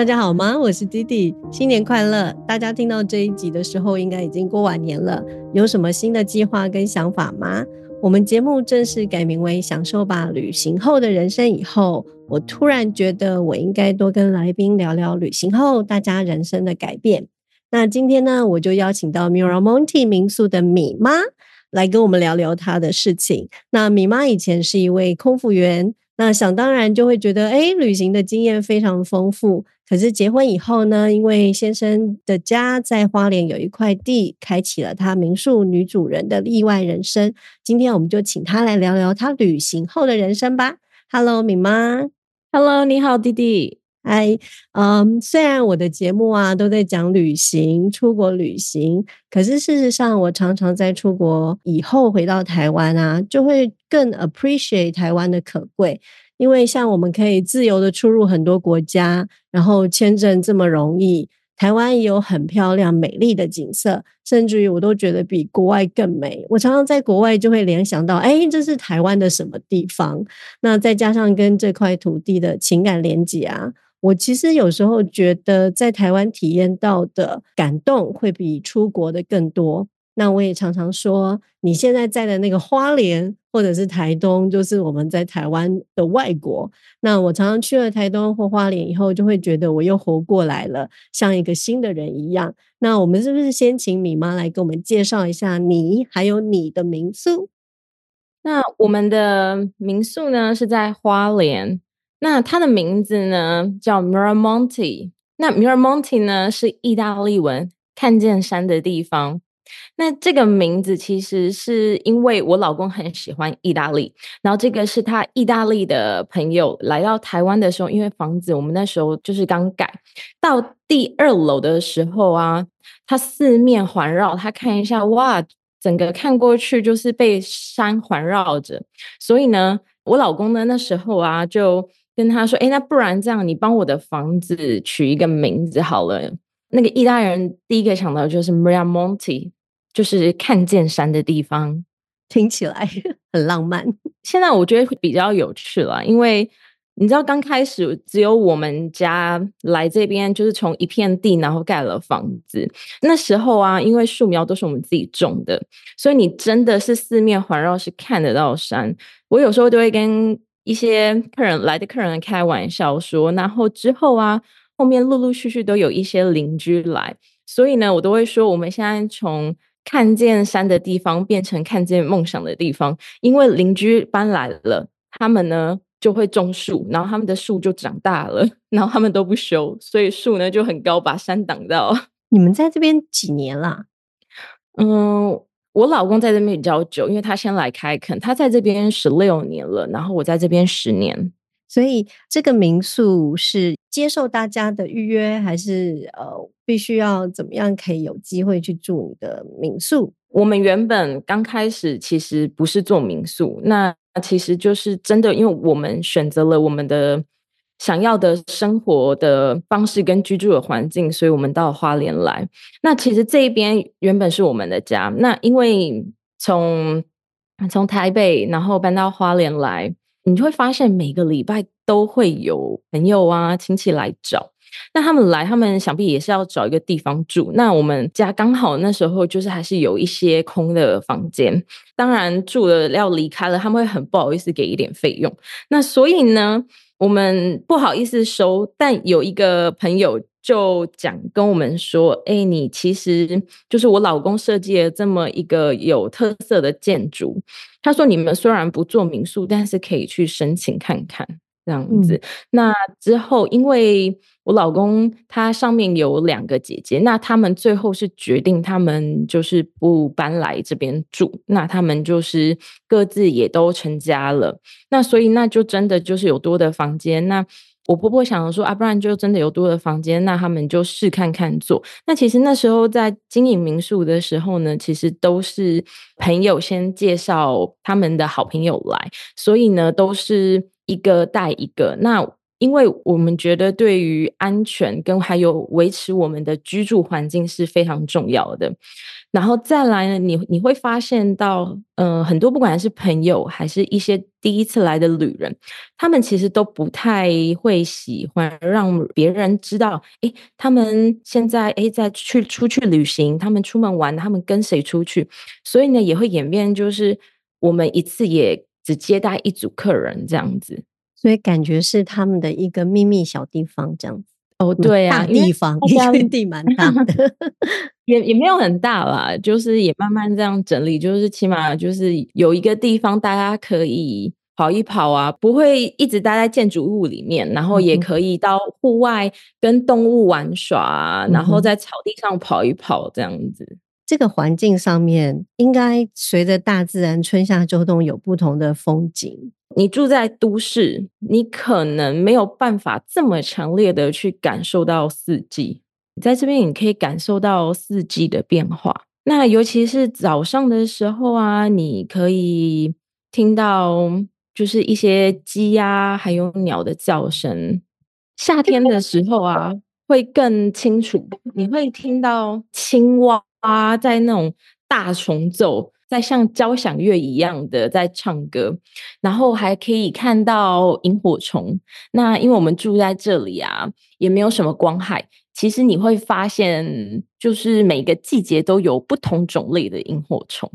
大家好吗？我是弟弟，新年快乐！大家听到这一集的时候，应该已经过完年了。有什么新的计划跟想法吗？我们节目正式改名为“享受吧旅行后的人生”以后，我突然觉得我应该多跟来宾聊聊旅行后大家人生的改变。那今天呢，我就邀请到 Miramonte 民宿的米妈来跟我们聊聊她的事情。那米妈以前是一位空服员，那想当然就会觉得，哎，旅行的经验非常丰富。可是结婚以后呢，因为先生的家在花莲有一块地，开启了他民宿女主人的意外人生。今天我们就请他来聊聊他旅行后的人生吧。Hello，米妈。Hello，你好，弟弟。嗨，嗯，虽然我的节目啊都在讲旅行、出国旅行，可是事实上，我常常在出国以后回到台湾啊，就会更 appreciate 台湾的可贵。因为像我们可以自由的出入很多国家，然后签证这么容易，台湾也有很漂亮美丽的景色，甚至于我都觉得比国外更美。我常常在国外就会联想到，哎，这是台湾的什么地方？那再加上跟这块土地的情感连接啊，我其实有时候觉得在台湾体验到的感动会比出国的更多。那我也常常说，你现在在的那个花莲或者是台东，就是我们在台湾的外国。那我常常去了台东或花莲以后，就会觉得我又活过来了，像一个新的人一样。那我们是不是先请米妈来给我们介绍一下你还有你的民宿？那我们的民宿呢是在花莲，那它的名字呢叫 Miramonte。那 Miramonte 呢是意大利文“看见山的地方”。那这个名字其实是因为我老公很喜欢意大利，然后这个是他意大利的朋友来到台湾的时候，因为房子我们那时候就是刚改到第二楼的时候啊，他四面环绕，他看一下，哇，整个看过去就是被山环绕着，所以呢，我老公呢那时候啊就跟他说，哎，那不然这样，你帮我的房子取一个名字好了。那个意大利人第一个想到就是 Maria Monti，。就是看见山的地方，听起来 很浪漫。现在我觉得会比较有趣了，因为你知道刚开始只有我们家来这边，就是从一片地然后盖了房子。那时候啊，因为树苗都是我们自己种的，所以你真的是四面环绕，是看得到山。我有时候都会跟一些客人来的客人开玩笑说，然后之后啊，后面陆陆续续都有一些邻居来，所以呢，我都会说我们现在从看见山的地方变成看见梦想的地方，因为邻居搬来了，他们呢就会种树，然后他们的树就长大了，然后他们都不修，所以树呢就很高，把山挡到。你们在这边几年啦？嗯，我老公在这边比较久，因为他先来开垦，他在这边十六年了，然后我在这边十年。所以这个民宿是接受大家的预约，还是呃必须要怎么样可以有机会去住你的民宿？我们原本刚开始其实不是做民宿，那其实就是真的，因为我们选择了我们的想要的生活的方式跟居住的环境，所以我们到花莲来。那其实这一边原本是我们的家，那因为从从台北然后搬到花莲来。你就会发现每个礼拜都会有朋友啊亲戚来找，那他们来，他们想必也是要找一个地方住。那我们家刚好那时候就是还是有一些空的房间，当然住了要离开了，他们会很不好意思给一点费用。那所以呢，我们不好意思收，但有一个朋友。就讲跟我们说，哎，你其实就是我老公设计了这么一个有特色的建筑。他说，你们虽然不做民宿，但是可以去申请看看这样子。那之后，因为我老公他上面有两个姐姐，那他们最后是决定他们就是不搬来这边住，那他们就是各自也都成家了。那所以那就真的就是有多的房间那。我婆婆想说啊，不然就真的有多的房间，那他们就试看看做。那其实那时候在经营民宿的时候呢，其实都是朋友先介绍他们的好朋友来，所以呢都是一个带一个。那因为我们觉得对于安全跟还有维持我们的居住环境是非常重要的。然后再来呢，你你会发现到，嗯，很多不管是朋友还是一些第一次来的旅人，他们其实都不太会喜欢让别人知道，哎，他们现在哎在去出去旅行，他们出门玩，他们跟谁出去，所以呢也会演变，就是我们一次也只接待一组客人这样子，所以感觉是他们的一个秘密小地方这样子。哦，对啊，地方，一片地蛮大的，也也没有很大啦，就是也慢慢这样整理，就是起码就是有一个地方大家可以跑一跑啊，不会一直待在建筑物里面，然后也可以到户外跟动物玩耍，然后在草地上跑一跑这样子。这个环境上面应该随着大自然春夏秋冬有不同的风景。你住在都市，你可能没有办法这么强烈的去感受到四季。在这边，你可以感受到四季的变化。那尤其是早上的时候啊，你可以听到就是一些鸡呀，还有鸟的叫声。夏天的时候啊，会更清楚，你会听到青蛙在那种大重奏。在像交响乐一样的在唱歌，然后还可以看到萤火虫。那因为我们住在这里啊，也没有什么光害。其实你会发现，就是每个季节都有不同种类的萤火虫。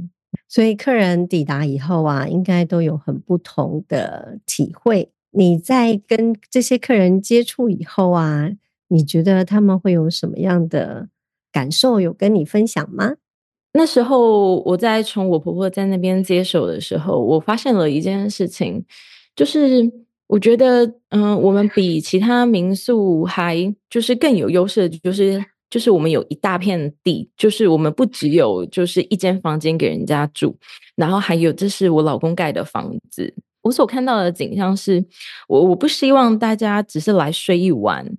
所以客人抵达以后啊，应该都有很不同的体会。你在跟这些客人接触以后啊，你觉得他们会有什么样的感受？有跟你分享吗？那时候我在从我婆婆在那边接手的时候，我发现了一件事情，就是我觉得，嗯，我们比其他民宿还就是更有优势，就是就是我们有一大片地，就是我们不只有就是一间房间给人家住，然后还有这是我老公盖的房子。我所看到的景象是，我我不希望大家只是来睡一晚，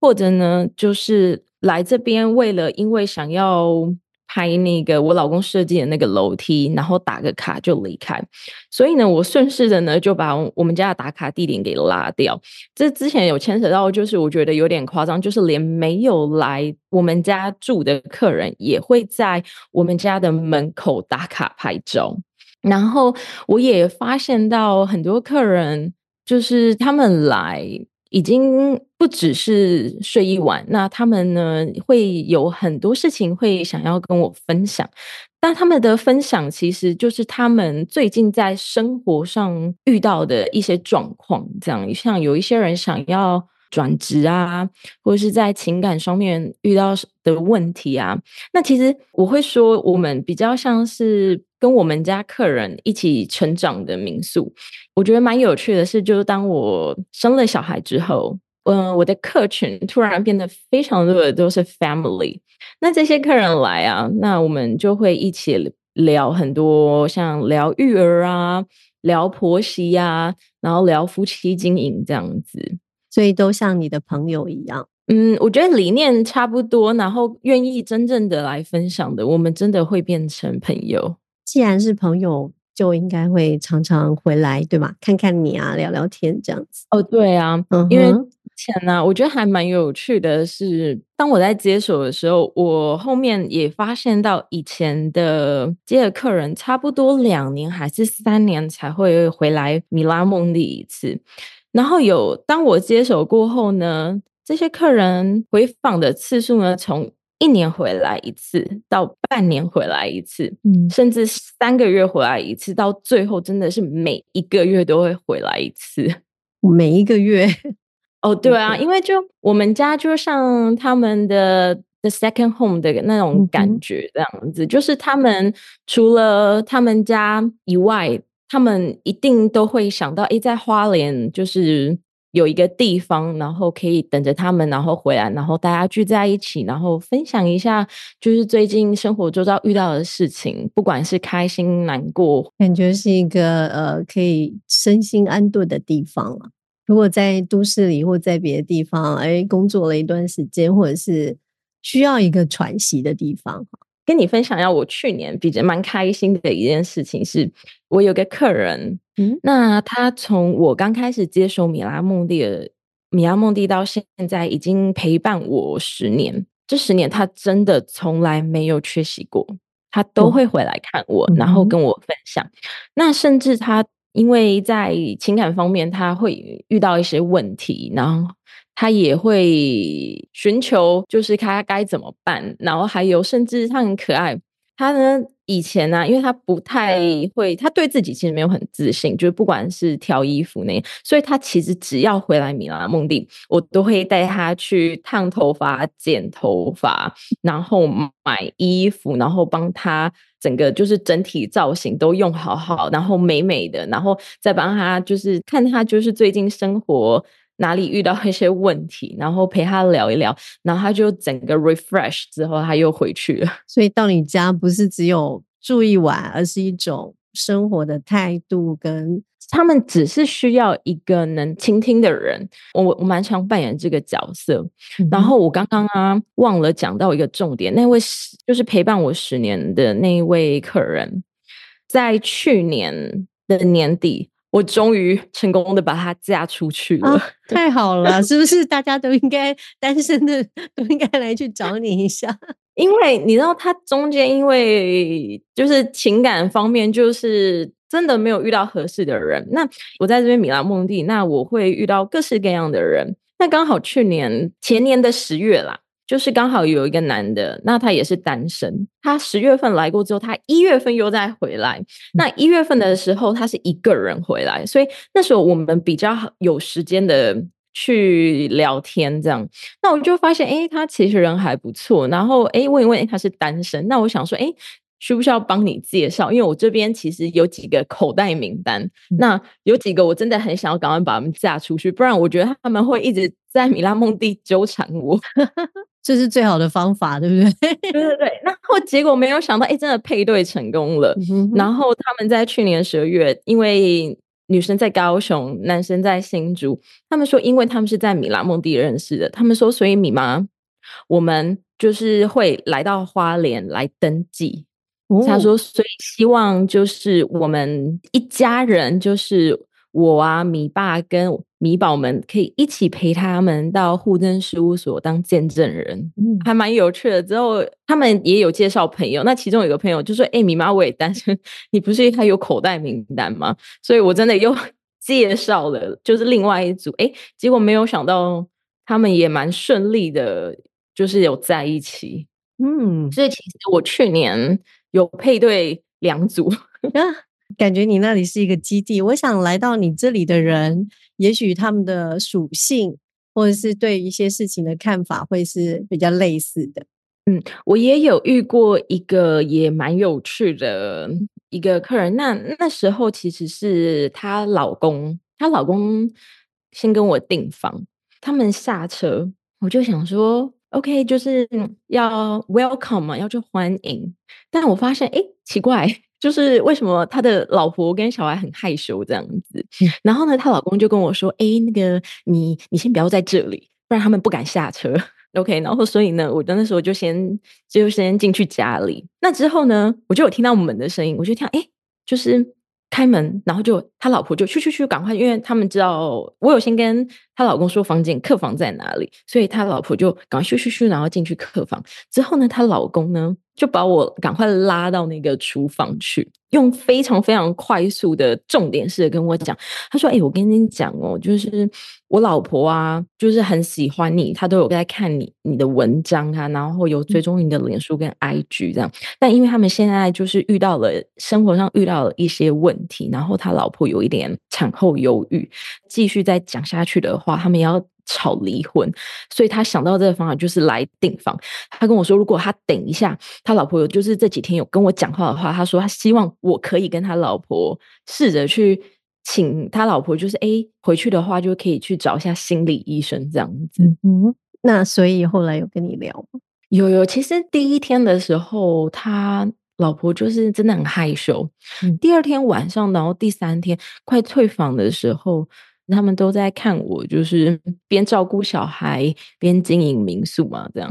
或者呢，就是来这边为了因为想要。拍那个我老公设计的那个楼梯，然后打个卡就离开。所以呢，我顺势的呢就把我们家的打卡地点给拉掉。这之前有牵扯到，就是我觉得有点夸张，就是连没有来我们家住的客人，也会在我们家的门口打卡拍照。然后我也发现到很多客人，就是他们来。已经不只是睡一晚，那他们呢会有很多事情会想要跟我分享，但他们的分享其实就是他们最近在生活上遇到的一些状况，这样像有一些人想要转职啊，或者是在情感上面遇到的问题啊，那其实我会说，我们比较像是。跟我们家客人一起成长的民宿，我觉得蛮有趣的是，就是当我生了小孩之后，嗯，我的客群突然变得非常多的都是 family。那这些客人来啊，那我们就会一起聊很多，像聊育儿啊，聊婆媳呀，然后聊夫妻经营这样子，所以都像你的朋友一样。嗯，我觉得理念差不多，然后愿意真正的来分享的，我们真的会变成朋友。既然是朋友，就应该会常常回来，对吗？看看你啊，聊聊天这样子。哦，对啊，嗯因为前呢，我觉得还蛮有趣的是，当我在接手的时候，我后面也发现到以前的接的客人，差不多两年还是三年才会回来米拉蒙里一次。然后有当我接手过后呢，这些客人回访的次数呢，从一年回来一次，到半年回来一次，嗯，甚至三个月回来一次，到最后真的是每一个月都会回来一次。每一个月，哦，对啊，因为就我们家就像他们的 the second home 的那种感觉，这样子，就是他们除了他们家以外，他们一定都会想到，哎，在花莲就是。有一个地方，然后可以等着他们，然后回来，然后大家聚在一起，然后分享一下，就是最近生活周遭遇到的事情，不管是开心难过，感觉是一个呃可以身心安顿的地方了。如果在都市里或在别的地方，哎，工作了一段时间，或者是需要一个喘息的地方，跟你分享一下，我去年比较蛮开心的一件事情是，我有个客人，嗯，那他从我刚开始接手米拉梦蒂的米拉梦蒂到现在，已经陪伴我十年。这十年他真的从来没有缺席过，他都会回来看我，然后跟我分享。那甚至他因为在情感方面他会遇到一些问题，然后他也会寻求就是他该怎么办。然后还有甚至他很可爱，他呢。以前呢，因为他不太会，他对自己其实没有很自信，就是不管是挑衣服那，所以他其实只要回来米拉梦蒂，我都会带他去烫头发、剪头发，然后买衣服，然后帮他整个就是整体造型都用好好，然后美美的，然后再帮他就是看他就是最近生活。哪里遇到一些问题，然后陪他聊一聊，然后他就整个 refresh 之后，他又回去了。所以到你家不是只有住一晚，而是一种生活的态度。跟他们只是需要一个能倾听的人。我我蛮常扮演这个角色。然后我刚刚啊忘了讲到一个重点，那位就是陪伴我十年的那一位客人，在去年的年底。我终于成功的把她嫁出去了，太好了！是不是大家都应该单身的都应该来去找你一下？因为你知道，他中间因为就是情感方面，就是真的没有遇到合适的人。那我在这边米兰梦地，那我会遇到各式各样的人。那刚好去年前年的十月啦。就是刚好有一个男的，那他也是单身。他十月份来过之后，他一月份又再回来。那一月份的时候，他是一个人回来，所以那时候我们比较有时间的去聊天，这样。那我就发现，哎，他其实人还不错。然后，哎，问一问，他是单身。那我想说，哎，需不需要帮你介绍？因为我这边其实有几个口袋名单，那有几个我真的很想要赶快把他们嫁出去，不然我觉得他们会一直在米拉梦地纠缠我。这是最好的方法，对不对？对对对。然后结果没有想到，哎，真的配对成功了。然后他们在去年十二月，因为女生在高雄，男生在新竹，他们说，因为他们是在米拉梦地认识的，他们说，所以米妈，我们就是会来到花莲来登记。他说，所以希望就是我们一家人，就是我啊，米爸跟。米宝们可以一起陪他们到户政事务所当见证人，还蛮有趣的。之后他们也有介绍朋友，那其中有个朋友就说：“哎，米妈我也单身，你不是还有口袋名单吗？”所以我真的又介绍了，就是另外一组。哎，结果没有想到他们也蛮顺利的，就是有在一起。嗯，所以其实我去年有配对两组。感觉你那里是一个基地，我想来到你这里的人，也许他们的属性或者是对一些事情的看法会是比较类似的。嗯，我也有遇过一个也蛮有趣的一个客人，那那时候其实是她老公，她老公先跟我订房，他们下车，我就想说，OK，就是要 welcome 嘛，要去欢迎，但我发现，哎，奇怪。就是为什么他的老婆跟小孩很害羞这样子，然后呢，她老公就跟我说：“哎，那个你你先不要在这里，不然他们不敢下车。”OK，然后所以呢，我那时候就先就先进去家里。那之后呢，我就有听到门的声音，我就听，哎，就是开门，然后就他老婆就去去去，赶快，因为他们知道我有先跟他老公说房间客房在哪里，所以他老婆就赶快去去去，然后进去客房。之后呢，她老公呢？就把我赶快拉到那个厨房去，用非常非常快速的重点式的跟我讲。他说：“哎，我跟你讲哦，就是我老婆啊，就是很喜欢你，她都有在看你你的文章啊，然后有追踪你的脸书跟 IG 这样。但因为他们现在就是遇到了生活上遇到了一些问题，然后他老婆有一点产后忧郁，继续再讲下去的话，他们要。”吵离婚，所以他想到这个方法就是来订房。他跟我说，如果他等一下，他老婆有就是这几天有跟我讲话的话，他说他希望我可以跟他老婆试着去请他老婆，就是哎回去的话就可以去找一下心理医生这样子。嗯，那所以后来有跟你聊吗？有有，其实第一天的时候，他老婆就是真的很害羞。第二天晚上，然后第三天快退房的时候。他们都在看我，就是边照顾小孩边经营民宿嘛，这样。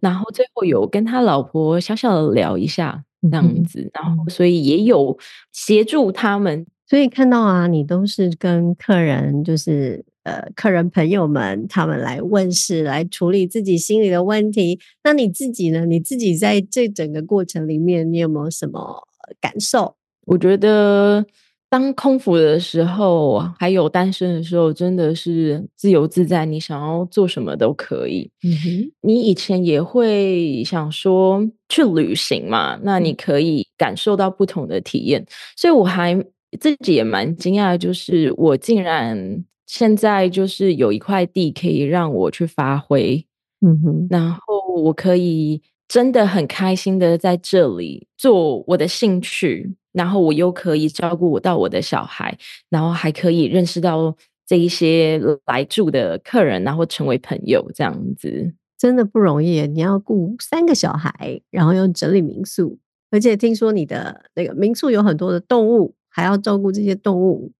然后最后有跟他老婆小小的聊一下这样子，然后所以也有协助他们。所以看到啊，你都是跟客人，就是呃，客人朋友们他们来问事，来处理自己心里的问题。那你自己呢？你自己在这整个过程里面，你有没有什么感受？我觉得。当空服的时候，还有单身的时候，真的是自由自在，你想要做什么都可以。嗯哼，你以前也会想说去旅行嘛？那你可以感受到不同的体验。所以我还自己也蛮惊讶，就是我竟然现在就是有一块地可以让我去发挥。嗯哼，然后我可以真的很开心的在这里做我的兴趣。然后我又可以照顾我到我的小孩，然后还可以认识到这一些来住的客人，然后成为朋友，这样子真的不容易。你要顾三个小孩，然后又整理民宿，而且听说你的那个民宿有很多的动物，还要照顾这些动物。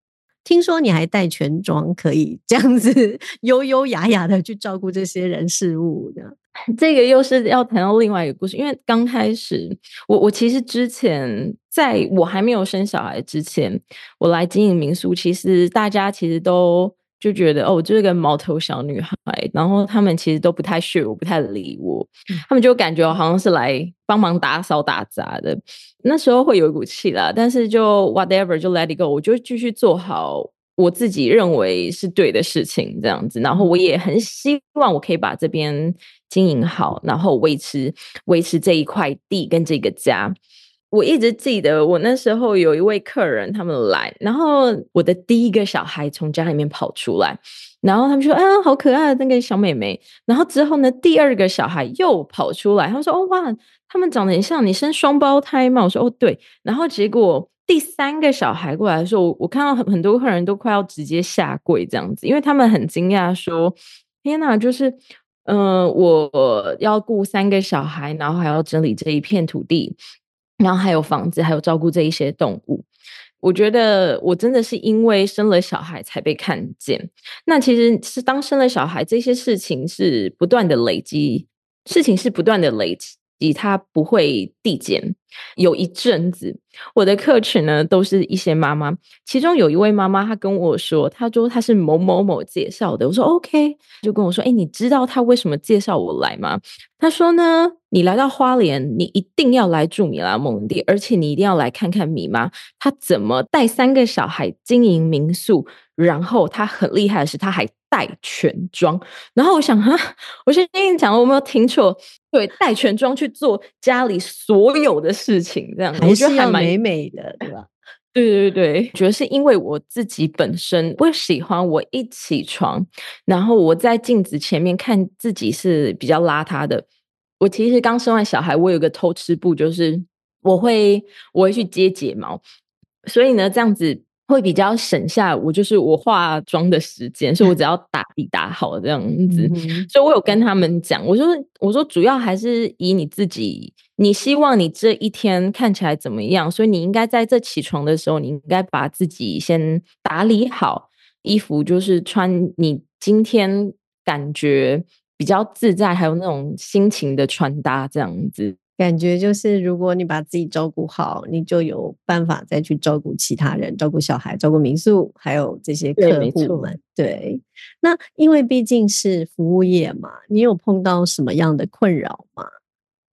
听说你还带全装，可以这样子 优优雅雅的去照顾这些人事物的。这个又是要谈到另外一个故事，因为刚开始，我我其实之前在我还没有生小孩之前，我来经营民宿，其实大家其实都就觉得哦，我就是个毛头小女孩，然后他们其实都不太屑我，不太理我，他们就感觉我好像是来帮忙打扫打杂的，那时候会有一股气啦，但是就 whatever 就 let it go，我就继续做好。我自己认为是对的事情，这样子，然后我也很希望我可以把这边经营好，然后维持维持这一块地跟这个家。我一直记得我那时候有一位客人，他们来，然后我的第一个小孩从家里面跑出来，然后他们说：“啊，好可爱的那个小妹妹。”然后之后呢，第二个小孩又跑出来，他们说：“哦哇，他们长得很像，你生双胞胎吗？”我说：“哦对。”然后结果。第三个小孩过来的时候，我看到很很多客人都快要直接下跪这样子，因为他们很惊讶说：“天哪，就是嗯，我要顾三个小孩，然后还要整理这一片土地，然后还有房子，还有照顾这一些动物。”我觉得我真的是因为生了小孩才被看见。那其实是当生了小孩，这些事情是不断的累积，事情是不断的累积。它不会递减。有一阵子，我的客群呢都是一些妈妈，其中有一位妈妈，她跟我说，她说她是某某某介绍的。我说 OK，就跟我说，哎，你知道他为什么介绍我来吗？他说呢，你来到花莲，你一定要来住米拉蒙地，而且你一定要来看看米妈她怎么带三个小孩经营民宿。然后他很厉害的是，他还带全妆。然后我想哈，我先跟你讲，我没有听错，对，带全妆去做家里所有的事情，这样我觉得还蛮美美的，对吧？对对对，觉得是因为我自己本身我喜欢，我一起床，然后我在镜子前面看自己是比较邋遢的。我其实刚生完小孩，我有个偷吃步，就是我会我会去接睫毛，所以呢，这样子。会比较省下我就是我化妆的时间，所以我只 要打底打好这样子。所以我有跟他们讲，我说我说主要还是以你自己，你希望你这一天看起来怎么样，所以你应该在这起床的时候，你应该把自己先打理好，衣服就是穿你今天感觉比较自在，还有那种心情的穿搭这样子。感觉就是，如果你把自己照顾好，你就有办法再去照顾其他人，照顾小孩，照顾民宿，还有这些客户们。对，那因为毕竟是服务业嘛，你有碰到什么样的困扰吗？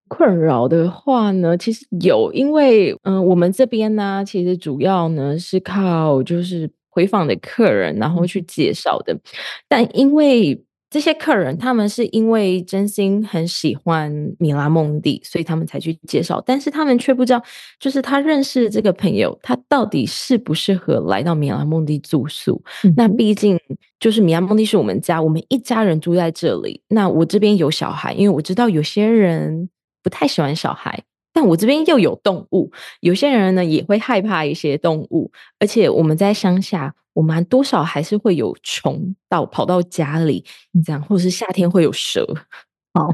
困扰的话呢，其实有，因为嗯，我们这边呢，其实主要呢是靠就是回访的客人，然后去介绍的，但因为。这些客人，他们是因为真心很喜欢米拉蒙蒂，所以他们才去介绍。但是他们却不知道，就是他认识这个朋友，他到底适不适合来到米拉蒙蒂住宿？那毕竟就是米拉蒙蒂是我们家，我们一家人住在这里。那我这边有小孩，因为我知道有些人不太喜欢小孩。但我这边又有动物，有些人呢也会害怕一些动物，而且我们在乡下，我们多少还是会有虫到跑到家里，这样，或者是夏天会有蛇。好，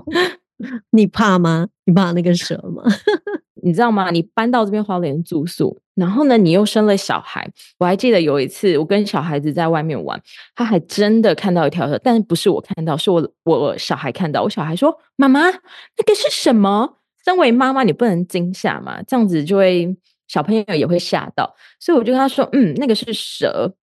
你怕吗？你怕那个蛇吗？你知道吗？你搬到这边花莲住宿，然后呢，你又生了小孩。我还记得有一次，我跟小孩子在外面玩，他还真的看到一条蛇，但是不是我看到，是我我小孩看到。我小孩说：“妈妈，那个是什么？”身为妈妈，你不能惊吓嘛，这样子就会小朋友也会吓到。所以我就跟他说：“嗯，那个是蛇。”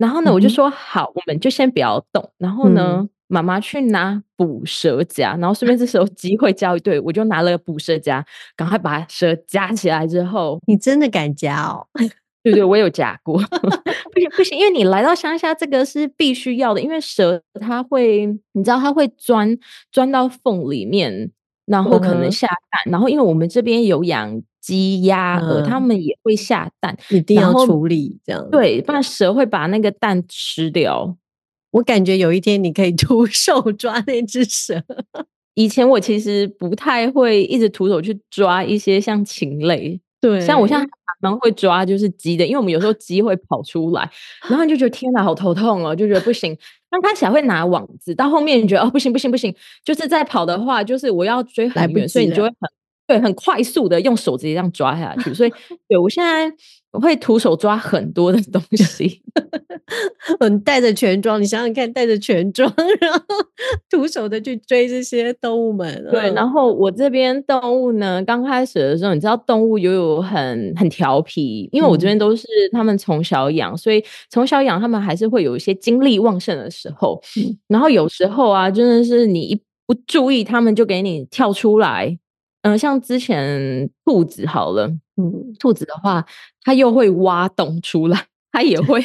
然后呢，我就说：“好，我们就先不要动。”然后呢？妈妈去拿捕蛇夹，然后顺便这时候机会教育，对我就拿了捕蛇夹，赶快把蛇夹起来之后，你真的敢夹哦？对对，我有夹过，不行不行，因为你来到乡下，这个是必须要的，因为蛇它会，你知道它会钻钻到缝里面，然后可能下蛋，然后因为我们这边有养鸡鸭鹅，它们也会下蛋，一定要处理这样，对，不然蛇会把那个蛋吃掉。我感觉有一天你可以徒 手抓那只蛇。以前我其实不太会一直徒手去抓一些像禽类，对，像我现在蛮会抓就是鸡的，因为我们有时候鸡会跑出来，然后就觉得 天哪，好头痛哦，就觉得不行。刚开始还会拿网子，到后面你觉得哦不行不行不行，就是再跑的话，就是我要追很远，所以你就会很对很快速的用手直接这样抓下去。所以 对我现在。我会徒手抓很多的东 西，嗯带着全装，你想想看，带着全装，然后徒手的去追这些动物们。对，然后我这边动物呢，刚开始的时候，你知道动物又有很很调皮，因为我这边都是他们从小养，所以从小养他们还是会有一些精力旺盛的时候。然后有时候啊，真的是你一不注意，他们就给你跳出来。嗯，像之前兔子好了，嗯，兔子的话，它又会挖洞出来，它也会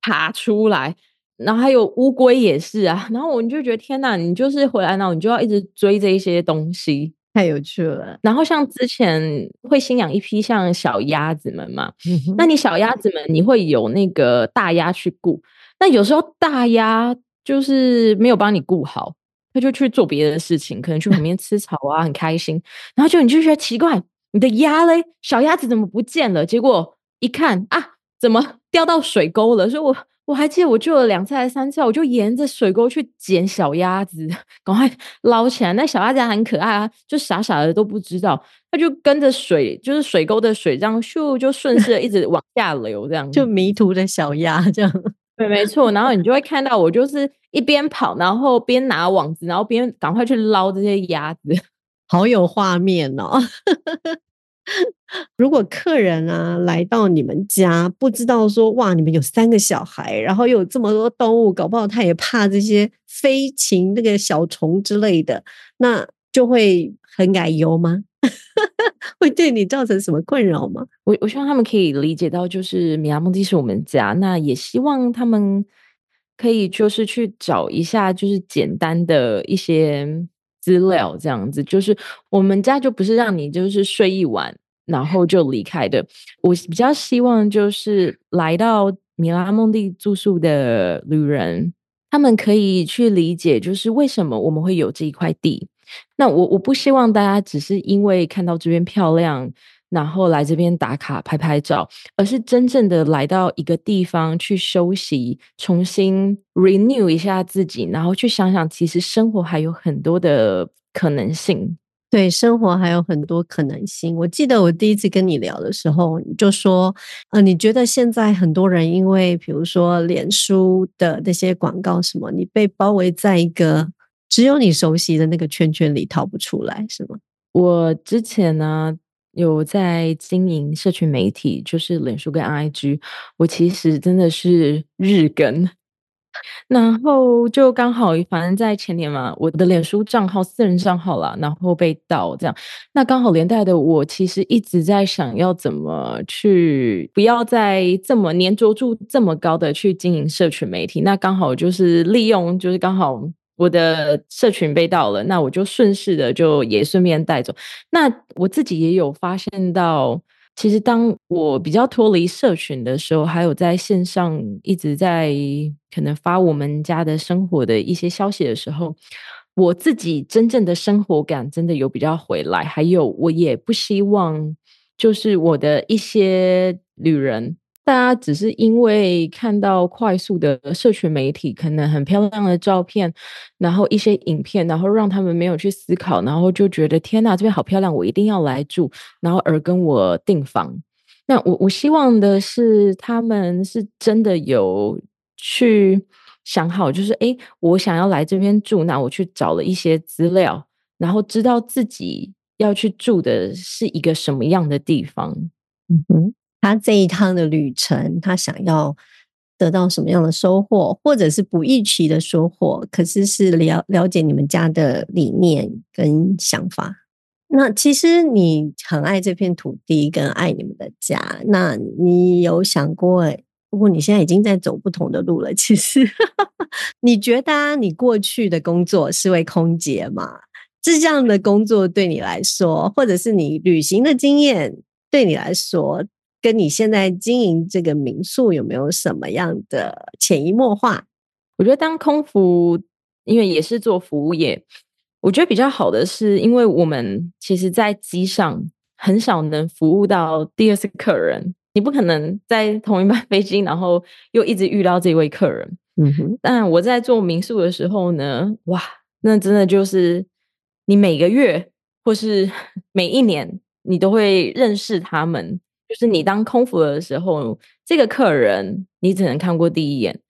爬出来，然后还有乌龟也是啊，然后我们就觉得天哪，你就是回来呢，你就要一直追这一些东西，太有趣了。然后像之前会新养一批像小鸭子们嘛，那你小鸭子们你会有那个大鸭去顾，那有时候大鸭就是没有帮你顾好。他就去做别的事情，可能去旁边吃草啊，很开心。然后就你就觉得奇怪，你的鸭嘞，小鸭子怎么不见了？结果一看啊，怎么 掉到水沟了？所以我我还记得我救了两次还是三次，我就沿着水沟去捡小鸭子，赶快捞起来。那小鸭子很可爱啊，就傻傻的都不知道，它就跟着水，就是水沟的水这样咻就顺势一直往下流，这样就迷途的小鸭这样。对，没错。然后你就会看到我就是一边跑，然后边拿网子，然后边赶快去捞这些鸭子，好有画面哦。如果客人啊来到你们家，不知道说哇，你们有三个小孩，然后又有这么多动物，搞不好他也怕这些飞禽那个小虫之类的，那就会很改油吗？会对你造成什么困扰吗？我我希望他们可以理解到，就是米亚梦蒂是我们家，那也希望他们可以就是去找一下，就是简单的一些资料，这样子。就是我们家就不是让你就是睡一晚然后就离开的。我比较希望就是来到米拉梦蒂住宿的旅人，他们可以去理解，就是为什么我们会有这一块地。那我我不希望大家只是因为看到这边漂亮，然后来这边打卡拍拍照，而是真正的来到一个地方去休息，重新 renew 一下自己，然后去想想，其实生活还有很多的可能性。对，生活还有很多可能性。我记得我第一次跟你聊的时候，你就说，呃，你觉得现在很多人因为比如说脸书的那些广告什么，你被包围在一个。只有你熟悉的那个圈圈里逃不出来，是吗？我之前呢有在经营社群媒体，就是脸书跟 IG，我其实真的是日更，然后就刚好反正在前年嘛，我的脸书账号私人账号啦，然后被盗这样，那刚好连带的我其实一直在想要怎么去不要再这么粘着住这么高的去经营社群媒体，那刚好就是利用就是刚好。我的社群被盗了，那我就顺势的就也顺便带走。那我自己也有发现到，其实当我比较脱离社群的时候，还有在线上一直在可能发我们家的生活的一些消息的时候，我自己真正的生活感真的有比较回来。还有，我也不希望就是我的一些旅人。大家只是因为看到快速的社群媒体，可能很漂亮的照片，然后一些影片，然后让他们没有去思考，然后就觉得天哪，这边好漂亮，我一定要来住，然后而跟我订房。那我我希望的是，他们是真的有去想好，就是哎，我想要来这边住，那我去找了一些资料，然后知道自己要去住的是一个什么样的地方。嗯哼，他这一趟的旅程，他想要得到什么样的收获，或者是不预期的收获，可是是了了解你们家的理念跟想法。那其实你很爱这片土地，跟爱你们的家。那你有想过，如果你现在已经在走不同的路了，其实你觉得你过去的工作是位空姐吗？这样的工作对你来说，或者是你旅行的经验对你来说，跟你现在经营这个民宿有没有什么样的潜移默化？我觉得当空服，因为也是做服务业。我觉得比较好的是，因为我们其实，在机上很少能服务到第二次客人。你不可能在同一班 飞机，然后又一直遇到这位客人。嗯哼。但我在做民宿的时候呢，哇，那真的就是你每个月或是 每一年，你都会认识他们。就是你当空服的时候，这个客人你只能看过第一眼。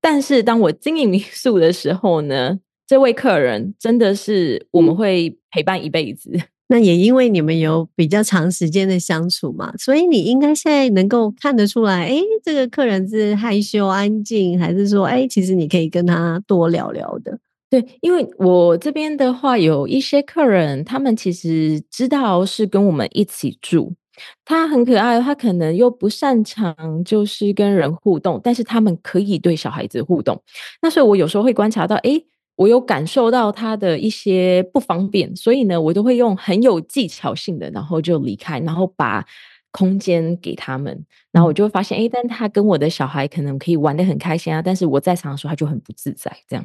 但是当我经营民宿的时候呢？这位客人真的是我们会陪伴一辈子。那也因为你们有比较长时间的相处嘛，所以你应该现在能够看得出来，哎，这个客人是害羞安静，还是说，哎，其实你可以跟他多聊聊的。对，因为我这边的话，有一些客人，他们其实知道是跟我们一起住，他很可爱，他可能又不擅长就是跟人互动，但是他们可以对小孩子互动。那所以我有时候会观察到，哎。我有感受到他的一些不方便，所以呢，我都会用很有技巧性的，然后就离开，然后把空间给他们，然后我就会发现，哎，但他跟我的小孩可能可以玩的很开心啊，但是我在场的时候他就很不自在，这样。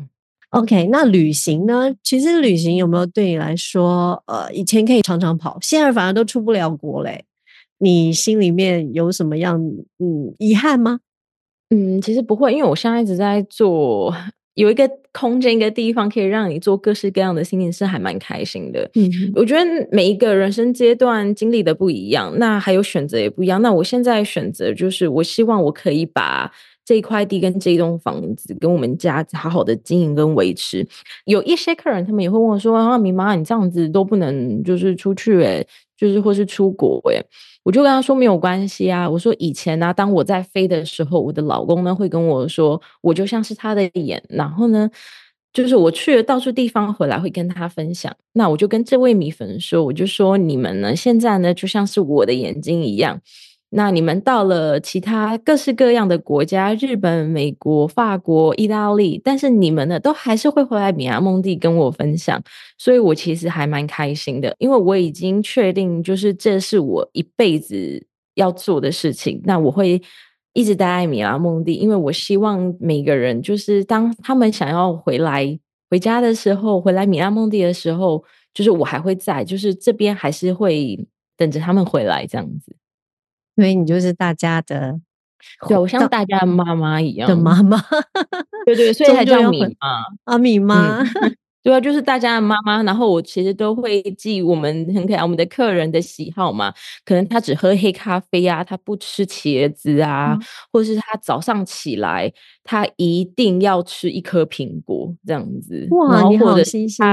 OK，那旅行呢？其实旅行有没有对你来说，呃，以前可以常常跑，现在反而都出不了国嘞？你心里面有什么样嗯遗憾吗？嗯，其实不会，因为我现在一直在做。有一个空间，一个地方可以让你做各式各样的心情，是还蛮开心的。嗯，我觉得每一个人生阶段经历的不一样，那还有选择也不一样。那我现在选择就是，我希望我可以把这一块地跟这一栋房子跟我们家好好的经营跟维持。有一些客人，他们也会问我说：“啊，明妈，你这样子都不能就是出去诶，就是或是出国诶。”我就跟他说没有关系啊，我说以前呢，当我在飞的时候，我的老公呢会跟我说，我就像是他的眼，然后呢，就是我去了到处地方回来会跟他分享。那我就跟这位米粉说，我就说你们呢现在呢就像是我的眼睛一样。那你们到了其他各式各样的国家，日本、美国、法国、意大利，但是你们呢，都还是会回来米亚梦地跟我分享，所以我其实还蛮开心的，因为我已经确定，就是这是我一辈子要做的事情。那我会一直待在米拉梦地，因为我希望每个人，就是当他们想要回来回家的时候，回来米拉梦地的时候，就是我还会在，就是这边还是会等着他们回来这样子。因为你就是大家的，对我像大家的妈妈一样的妈妈，对对，所以才叫米妈啊，米妈，对啊，就是大家的妈妈。然后我其实都会记我们很可爱我们的客人的喜好嘛，可能他只喝黑咖啡啊，他不吃茄子啊，或者是他早上起来他一定要吃一颗苹果这样子。哇，你好新鲜，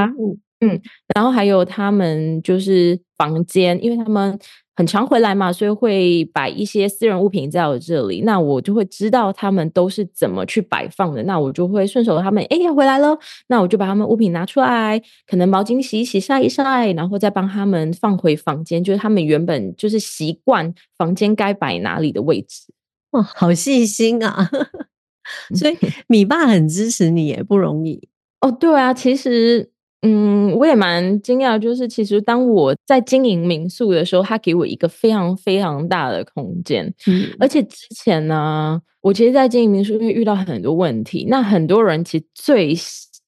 嗯，然后还有他们就是房间，因为他们。很常回来嘛，所以会摆一些私人物品在我这里，那我就会知道他们都是怎么去摆放的，那我就会顺手他们，哎呀回来了，那我就把他们物品拿出来，可能毛巾洗一洗、晒一晒，然后再帮他们放回房间，就是他们原本就是习惯房间该摆哪里的位置。哇，好细心啊！所以 米爸很支持你，也不容易哦。对啊，其实。嗯，我也蛮惊讶，就是其实当我在经营民宿的时候，他给我一个非常非常大的空间。嗯，而且之前呢，我其实，在经营民宿因为遇到很多问题，那很多人其实最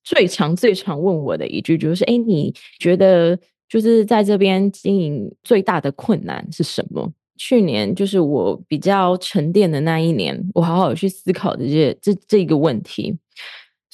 最常最常问我的一句就是：哎，你觉得就是在这边经营最大的困难是什么？去年就是我比较沉淀的那一年，我好好去思考这些这这个问题。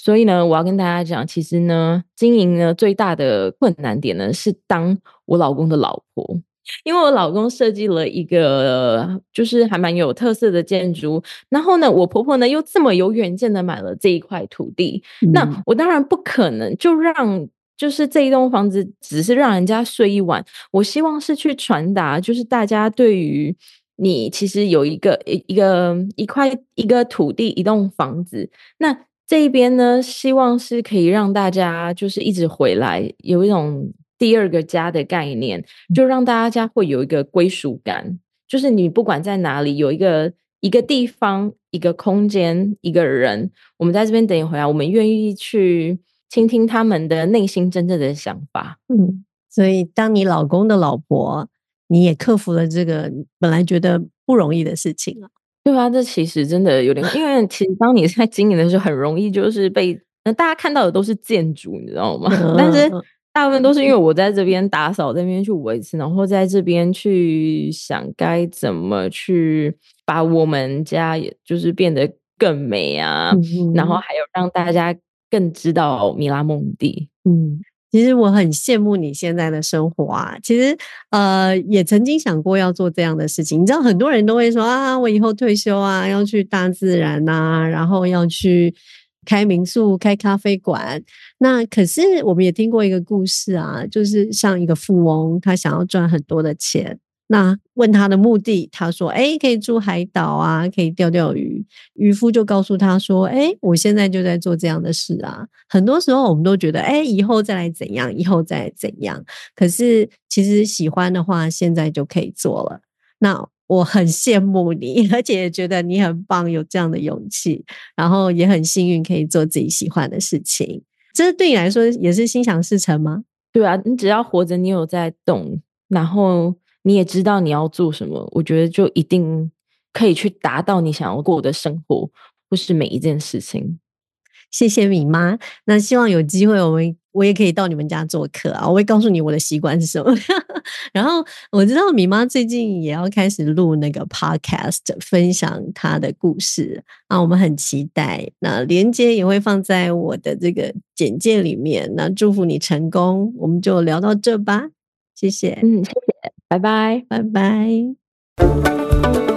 所以呢，我要跟大家讲，其实呢，经营呢最大的困难点呢是当我老公的老婆，因为我老公设计了一个就是还蛮有特色的建筑，然后呢，我婆婆呢又这么有远见的买了这一块土地，那我当然不可能就让就是这一栋房子只是让人家睡一晚，我希望是去传达，就是大家对于你其实有一个一一个一块一个土地一栋房子，那。这一边呢，希望是可以让大家就是一直回来，有一种第二个家的概念，就让大家会有一个归属感。就是你不管在哪里，有一个一个地方、一个空间、一个人，我们在这边等你回来，我们愿意去倾听他们的内心真正的想法。嗯，所以当你老公的老婆，你也克服了这个本来觉得不容易的事情了。对啊，这其实真的有点，因为其实当你在经营的时候，很容易就是被大家看到的都是建筑，你知道吗？但是大部分都是因为我在这边打扫，这边去维持，然后在这边去想该怎么去把我们家，也就是变得更美啊，然后还有让大家更知道米拉蒙蒂。嗯。其实我很羡慕你现在的生活啊！其实，呃，也曾经想过要做这样的事情。你知道，很多人都会说啊，我以后退休啊，要去大自然呐，然后要去开民宿、开咖啡馆。那可是我们也听过一个故事啊，就是像一个富翁，他想要赚很多的钱。那问他的目的，他说：“哎，可以住海岛啊，可以钓钓鱼。”渔夫就告诉他说：“哎，我现在就在做这样的事啊。”很多时候我们都觉得：“哎，以后再来怎样，以后再怎样。”可是其实喜欢的话，现在就可以做了。那我很羡慕你，而且也觉得你很棒，有这样的勇气，然后也很幸运可以做自己喜欢的事情。这对你来说也是心想事成吗？对啊，你只要活着，你有在动，然后。你也知道你要做什么，我觉得就一定可以去达到你想要过的生活，或是每一件事情。谢谢米妈，那希望有机会我们我也可以到你们家做客啊，我会告诉你我的习惯是什么。然后我知道米妈最近也要开始录那个 podcast，分享她的故事啊，我们很期待。那连接也会放在我的这个简介里面。那祝福你成功，我们就聊到这吧。谢谢，嗯，谢谢，拜拜，拜拜。